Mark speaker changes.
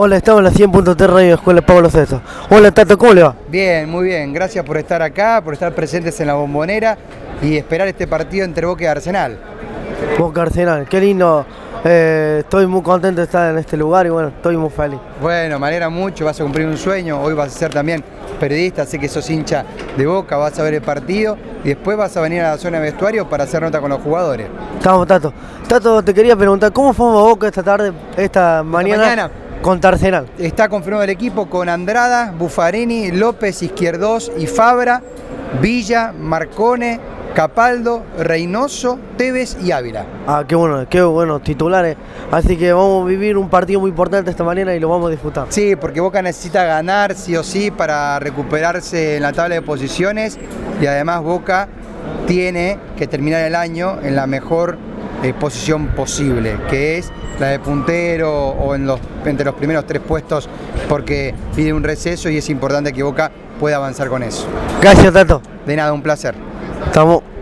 Speaker 1: Hola, estamos en la 100.3 Radio Escuela Pablo César. Hola, Tato, ¿cómo le va?
Speaker 2: Bien, muy bien. Gracias por estar acá, por estar presentes en la bombonera y esperar este partido entre Boca y Arsenal.
Speaker 1: Boca Arsenal, qué lindo. Eh, estoy muy contento de estar en este lugar y bueno, estoy muy feliz.
Speaker 2: Bueno, me alegra mucho, vas a cumplir un sueño, hoy vas a ser también periodista, sé que sos hincha de Boca, vas a ver el partido y después vas a venir a la zona de vestuario para hacer nota con los jugadores.
Speaker 1: Estamos, Tato. Tato, te quería preguntar, ¿cómo fue Boca esta tarde, esta mañana,
Speaker 2: mañana.
Speaker 1: Contra Arsenal?
Speaker 2: Está confirmado el equipo con Andrada, Buffarini, López, Izquierdos y Fabra, Villa, Marcone, Capaldo, Reynoso, Tevez y Ávila.
Speaker 1: Ah, qué bueno, qué buenos titulares. Así que vamos a vivir un partido muy importante esta mañana y lo vamos a disfrutar.
Speaker 2: Sí, porque Boca necesita ganar sí o sí para recuperarse en la tabla de posiciones y además Boca tiene que terminar el año en la mejor eh, posición posible, que es la de puntero o en los, entre los primeros tres puestos porque pide un receso y es importante que Boca pueda avanzar con eso.
Speaker 1: Gracias, Tato.
Speaker 2: De nada, un placer.
Speaker 1: Estamos.